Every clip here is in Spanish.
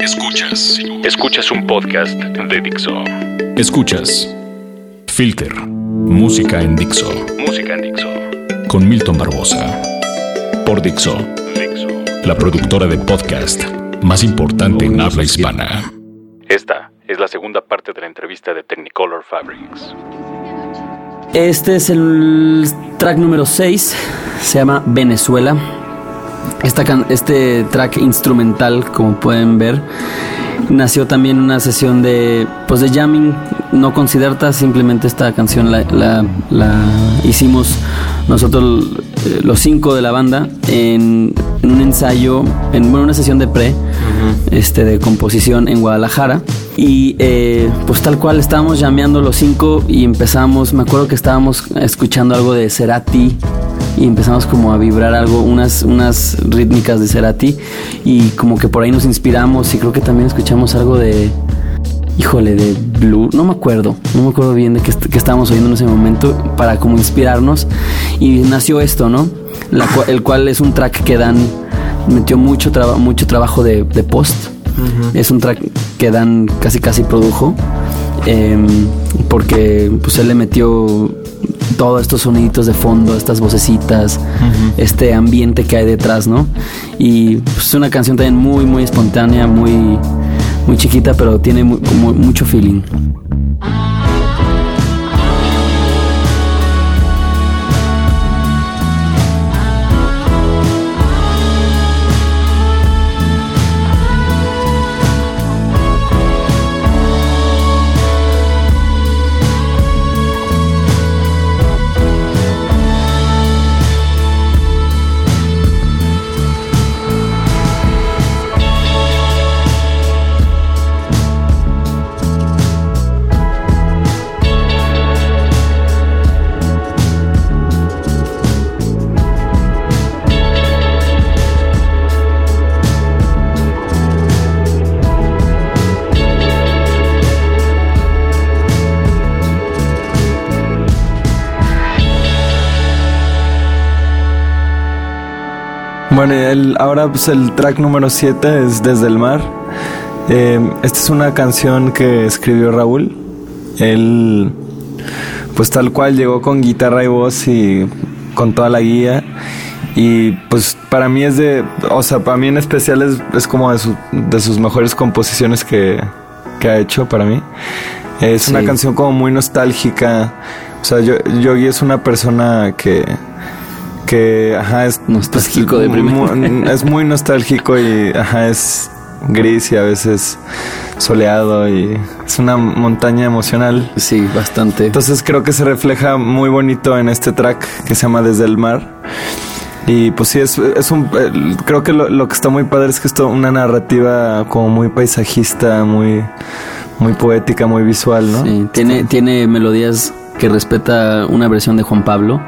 Escuchas. Escuchas un podcast de Dixo. Escuchas Filter. Música en Dixo. Música en Dixo. Con Milton Barbosa. Por Dixo. Dixo. La productora de podcast más importante en habla hispana. Esta es la segunda parte de la entrevista de Technicolor Fabrics. Este es el track número 6, se llama Venezuela. Esta este track instrumental, como pueden ver, nació también una sesión de, pues de jamming, no con Siddhartha, simplemente esta canción la, hicimos nosotros eh, los cinco de la banda en, un ensayo, en una sesión de pre, este, de composición en Guadalajara. Y eh, pues tal cual estábamos llameando los cinco y empezamos, me acuerdo que estábamos escuchando algo de Cerati y empezamos como a vibrar algo, unas, unas rítmicas de Cerati y como que por ahí nos inspiramos y creo que también escuchamos algo de, híjole, de Blue, no me acuerdo, no me acuerdo bien de qué, estábamos oyendo en ese momento para como inspirarnos y nació esto, ¿no? el cual es un track que Dan metió mucho, mucho trabajo de, post. Es un track que Dan casi casi produjo. Em, porque pues él le metió todos estos soniditos de fondo, estas vocecitas, este ambiente que hay detrás, ¿no? Y pues, es una canción también muy, muy espontánea, muy, muy chiquita, pero tiene mucho feeling. Bueno, el, ahora pues el track número 7 es Desde el Mar. Eh, esta es una canción que escribió Raúl. Él, pues tal cual, llegó con guitarra y voz y con toda la guía. Y pues para mí es de, o sea, para mí en especial es, es como de, de, sus mejores composiciones que, que, ha hecho para mí. Es una canción como muy nostálgica. O sea, yo, Yogi es una persona que que ajá, es nostálgico de muy, es muy nostálgico y ajá, es gris y a veces soleado y es una montaña emocional. Sí, bastante. Entonces creo que se refleja muy bonito en este track que se llama Desde el Mar. Y pues sí, es, es un... Creo que lo, lo que está muy padre es que es una narrativa como muy paisajista, muy, muy poética, muy visual, ¿no? Sí, tiene, tiene melodías que respeta una versión de Juan Pablo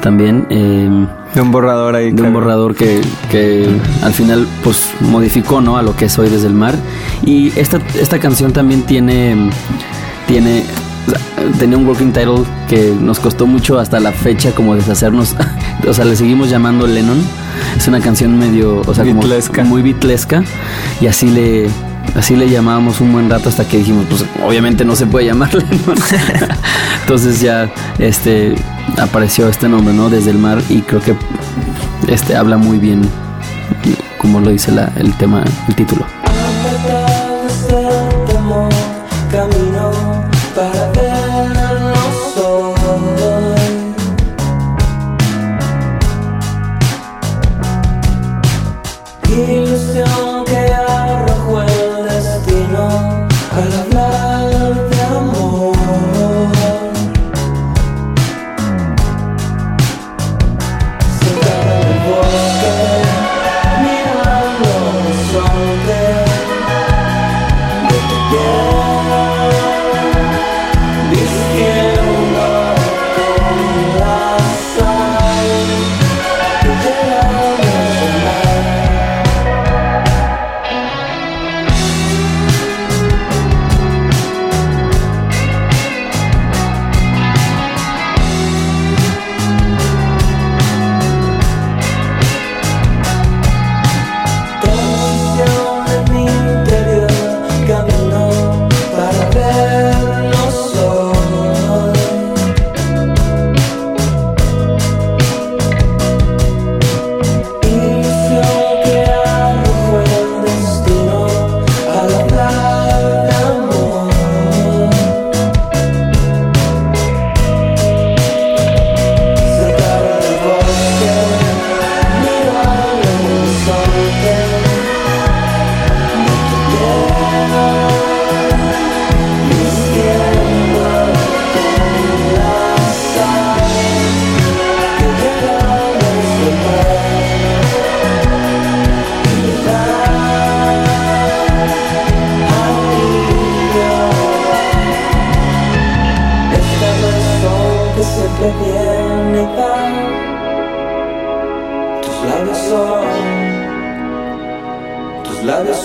también. Eh, de un borrador ahí. De un borrador que, que, al final pues modificó ¿no? a lo que es hoy desde el mar. Y esta, esta canción también tiene, tiene, tenía un working title que nos costó mucho hasta la fecha como deshacernos. o sea, le seguimos llamando Lennon. Es una canción medio, o sea, como muy bitlesca. Y así le, Así le llamábamos un buen rato hasta que dijimos, pues obviamente no se puede llamarle. Entonces ya este apareció este nombre, ¿no? Desde el mar y creo que este habla muy bien como lo dice la, el tema, el título.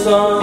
sun.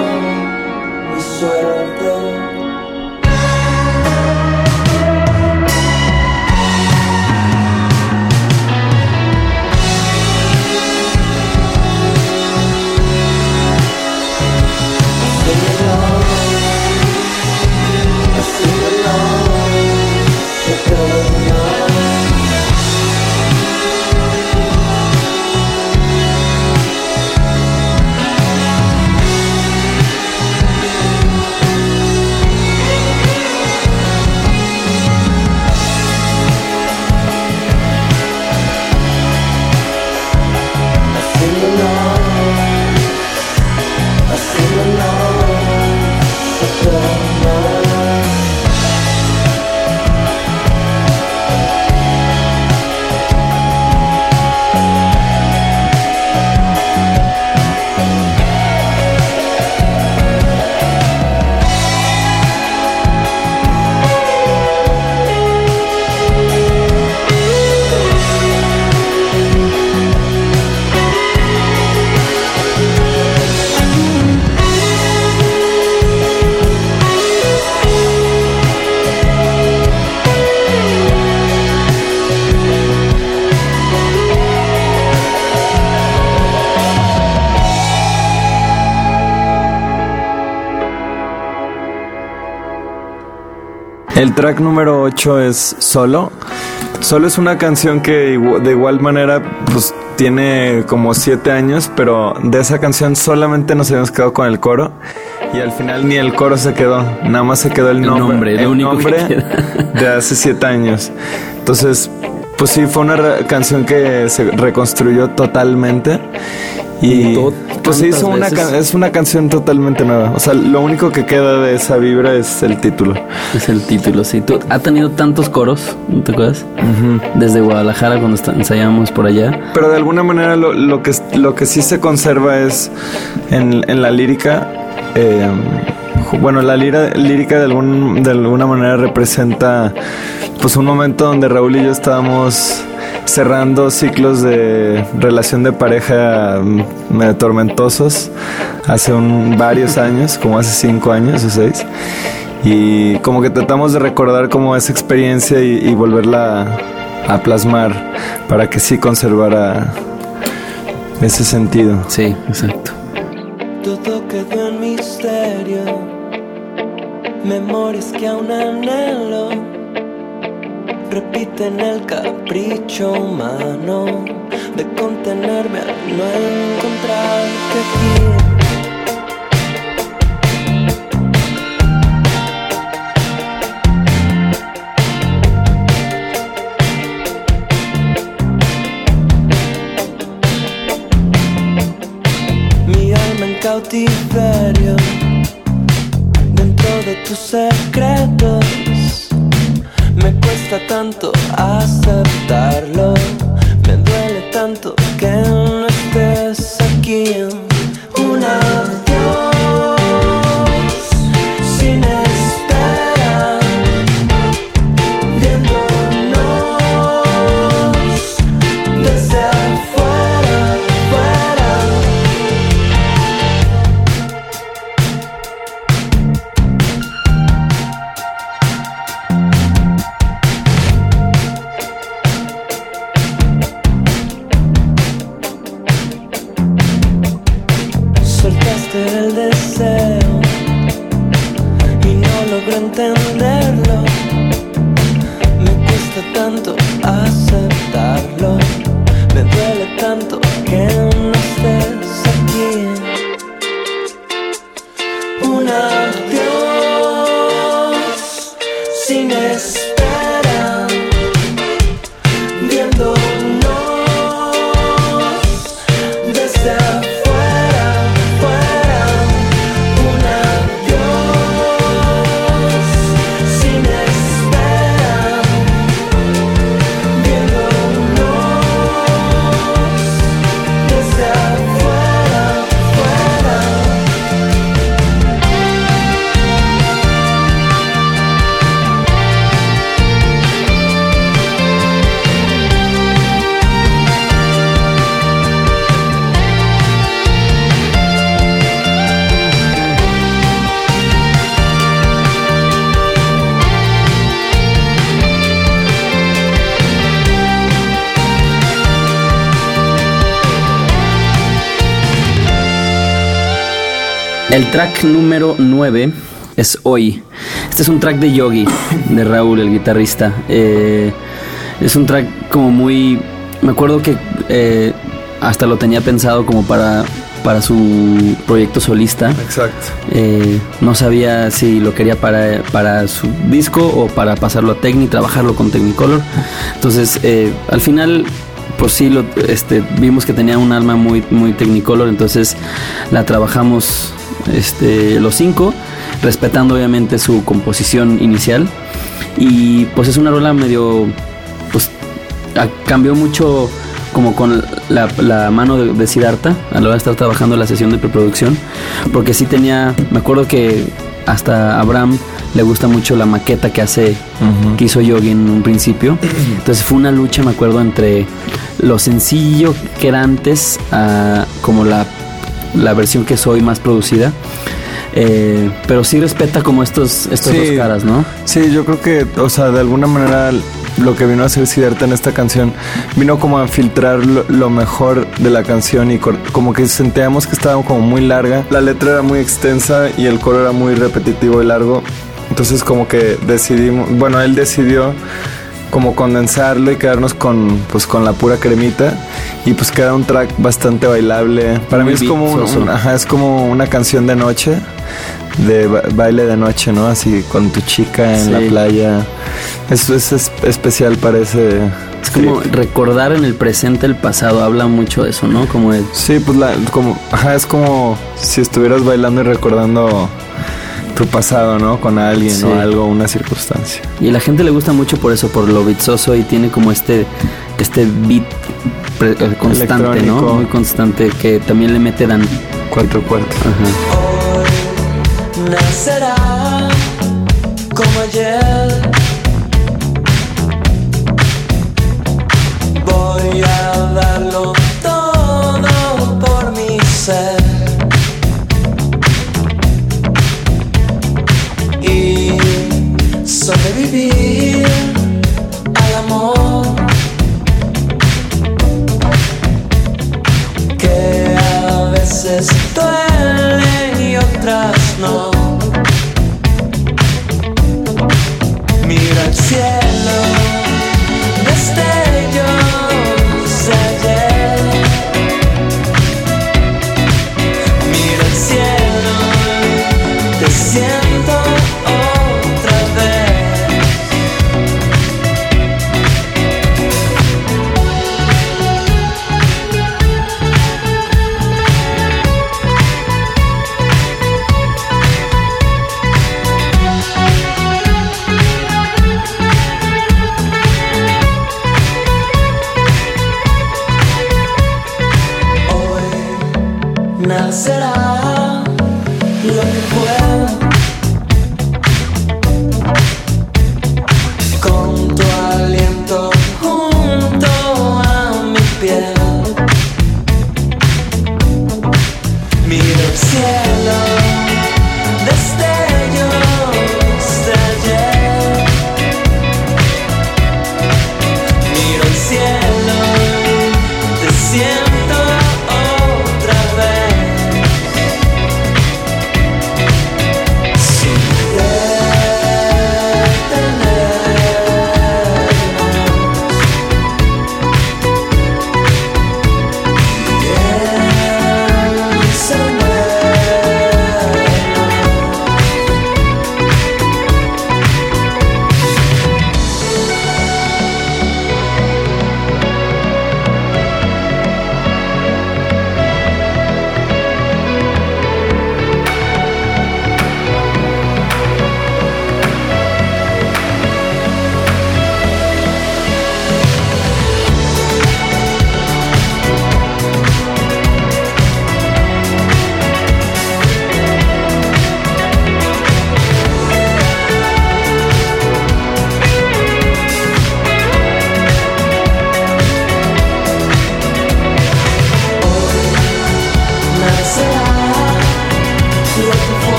El track número 8 es Solo. Solo es una canción que de igual manera pues tiene como 7 años, pero de esa canción solamente nos habíamos quedado con el coro y al final ni el coro se quedó, nada más se quedó el, nombre, el nombre de hace 7 años. Entonces, pues sí, fue una canción que se reconstruyó totalmente y pues se hizo una es una canción totalmente nueva. O sea, lo único que queda de esa vibra es el título. Es el título, sí. ¿Tú, ha tenido tantos coros, ¿no te acuerdas? Desde Guadalajara cuando ensayábamos por allá. Pero de alguna manera lo, que, lo que sí se conserva es en, la lírica. Eh, bueno, la lírica de, algún, de alguna manera representa pues un momento donde Raúl y yo estábamos cerrando ciclos de relación de pareja mm, tormentosos hace un, varios años, como hace cinco años o seis. Y como que tratamos de recordar como esa experiencia y, volverla a, plasmar para que sí conservara ese sentido. Sí, exacto. Todo quedó en misterio, memorias que aún anhelo repiten el capricho humano de contenerme al no encontrarte aquí. Mi alma en cautiverio tus secretos. Me cuesta tanto aceptarlo, me duele tanto El track número 9 es Hoy. Este es un track de Yogi, de Raúl, el guitarrista. Eh, es un track como muy... Me acuerdo que eh, hasta lo tenía pensado como para, para su proyecto solista. Exacto. Eh, no sabía si lo quería para, para su disco o para pasarlo a Techni, trabajarlo con Technicolor. Entonces, al final pues sí lo, este, vimos que tenía un alma muy, muy Technicolor, entonces la trabajamos este, los cinco, respetando obviamente su composición inicial. Y pues es una rola medio, pues cambió mucho como con la, mano de, de Siddhartha a la hora de estar trabajando la sesión de preproducción, porque sí tenía, me acuerdo que hasta Abraham le gusta mucho la maqueta que hace, que hizo Yogi en un principio. Entonces fue una lucha, me acuerdo, entre lo sencillo que era antes a como la la versión que soy más producida. Eh, pero sí respeta como estos, estas dos caras, ¿no? Sí, yo creo que, o sea, de alguna manera lo que vino a hacer Siddhartha en esta canción vino como a filtrar lo, mejor de la canción y como que sentíamos que estaba como muy larga. La letra era muy extensa y el coro era muy repetitivo y largo. Entonces como que decidimos, bueno, él decidió como condensarlo y quedarnos con pues con la pura cremita y pues queda un track bastante bailable. Para mí es como es como una canción de noche, de baile de noche, ¿no? Así con tu chica en la playa. Eso es, especial para ese es como recordar en el presente el pasado, habla mucho de eso, ¿no? Como Sí, pues la, como, ajá, es como si estuvieras bailando y recordando tu pasado, ¿no? Con alguien o algo, una circunstancia. Y a la gente le gusta mucho por eso, por lo bitzoso y tiene como este, este beat eh, constante, ¿no? Muy constante que también le mete dan cuatro cuartos. Hoy nacerá como ayer. A nacerá lo que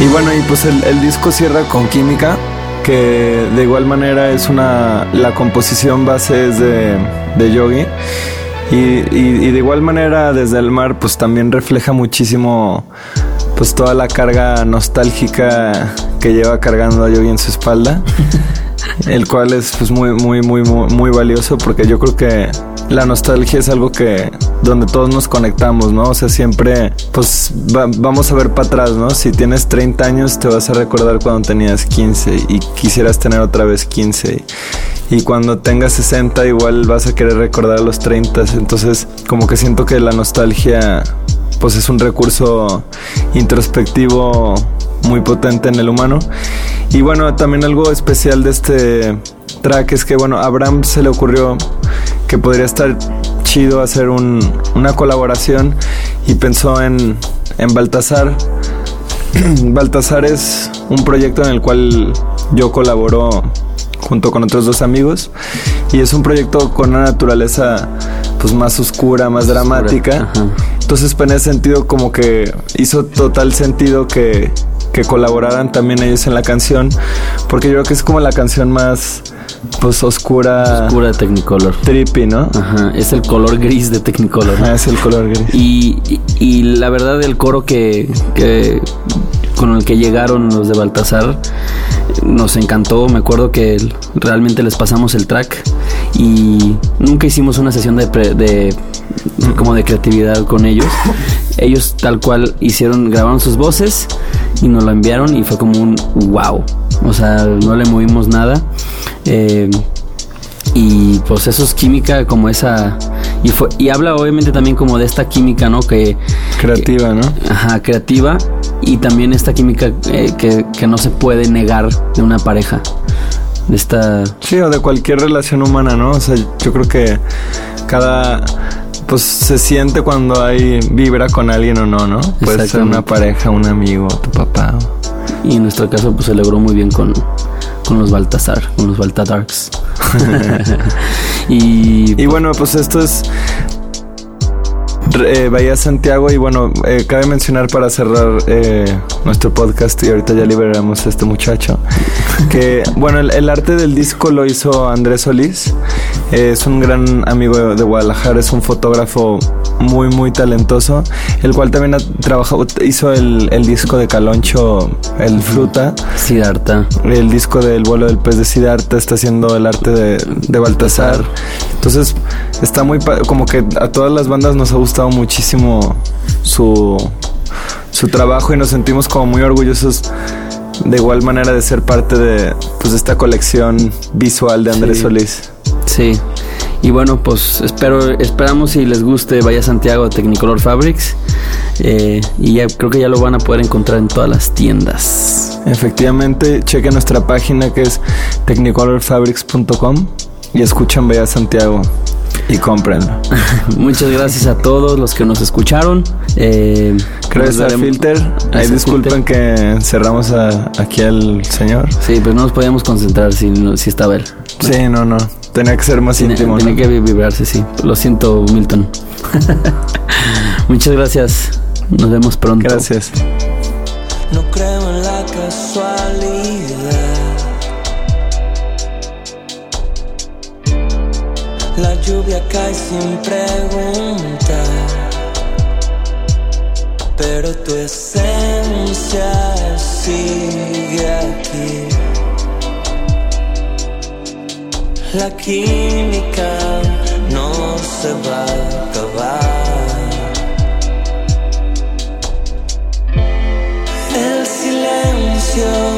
Y bueno, y pues el, disco cierra con Química, que de igual manera es una. La composición base es de, de Yogi. Y, y- y de igual manera, desde el mar, pues también refleja muchísimo pues toda la carga nostálgica que lleva cargando a Yogi en su espalda. el cual es pues muy, muy, muy, muy, muy valioso porque yo creo que la nostalgia es algo que donde todos nos conectamos, ¿no? O sea, siempre pues va- vamos a ver para atrás, ¿no? Si tienes 30 años te vas a recordar cuando tenías 15 y quisieras tener otra vez 15 y cuando tengas 60 igual vas a querer recordar los 30, entonces como que siento que la nostalgia pues es un recurso introspectivo muy potente en el humano. Y bueno, también algo especial de este track es que, bueno, a Abraham se le ocurrió que podría estar chido hacer un- una colaboración y pensó en, en Baltasar. Baltasar es un proyecto en el cual yo colaboro junto con otros dos amigos y es un proyecto con una naturaleza pues más oscura, más dramática. Entonces, pues, en ese sentido, como que hizo total sentido que, que colaboraran también ellos en la canción, porque yo creo que es como la canción más, pues, oscura, Oscura de Technicolor. trippy, ¿no? Ajá, es el color gris de Technicolor. Ah, es el color gris. Y, y- y la verdad el coro que, que- con el que llegaron los de Baltasar nos encantó. Me acuerdo que realmente les pasamos el track y nunca hicimos una sesión de, pre- de como de creatividad con ellos. Ellos tal cual hicieron, grabaron sus voces y nos lo enviaron y fue como un wow. O sea, no le movimos nada. Eh, y pues eso es química como esa y fue y habla obviamente también como de esta química no que Creativa, ¿no? ajá creativa y también esta química eh, que, que no se puede negar de una pareja de esta Sí, o de cualquier relación humana, ¿no? O sea, yo creo que cada pues se siente cuando hay vibra con alguien o no, ¿no? Puede ser una pareja, un amigo, tu papá. y en nuestro caso pues se logró muy bien con con los Baltasar con los Baltadarks y Y bueno, pues esto es eh, Bahía Santiago y bueno, eh, cabe mencionar para cerrar eh, nuestro podcast y ahorita ya liberamos a este muchacho, que bueno, el, el arte del disco lo hizo Andrés Solís, es un gran amigo de, de Guadalajara, es un fotógrafo muy muy talentoso, el cual también ha trabajado, hizo el, el disco de Caloncho, el Fruta, Siddhartha. El disco del vuelo del pez de Siddhartha está haciendo el arte de, de Baltasar. Entonces está muy como que a todas las bandas nos ha gustado muchísimo su, su trabajo y nos sentimos como muy orgullosos de igual manera de ser parte de, pues, de esta colección visual de Andrés Sí. Solís. Sí. Y bueno, pues espero, esperamos si les guste Vaya Santiago de Technicolor Fabrics. Eh, y ya creo que ya lo van a poder encontrar en todas las tiendas. Efectivamente, chequen nuestra página que es technicolorfabrics.com y escuchen Bella Santiago y cómprenlo. Muchas gracias a todos los que nos escucharon. Eh, Gracias a Filter. Ahí disculpen que cerramos a- aquí al señor. Sí, pues no nos podíamos concentrar si, si estaba él. Sí, no, no. Tenía que ser más Tiene, íntimo. tiene ¿no? que vibrarse, sí. Lo siento, Milton. Muchas gracias. Nos vemos pronto. Gracias. No creo en la casualidad. La lluvia cae sin preguntar. Pero tu esencia sigue aquí. La química no se va a acabar. El silencio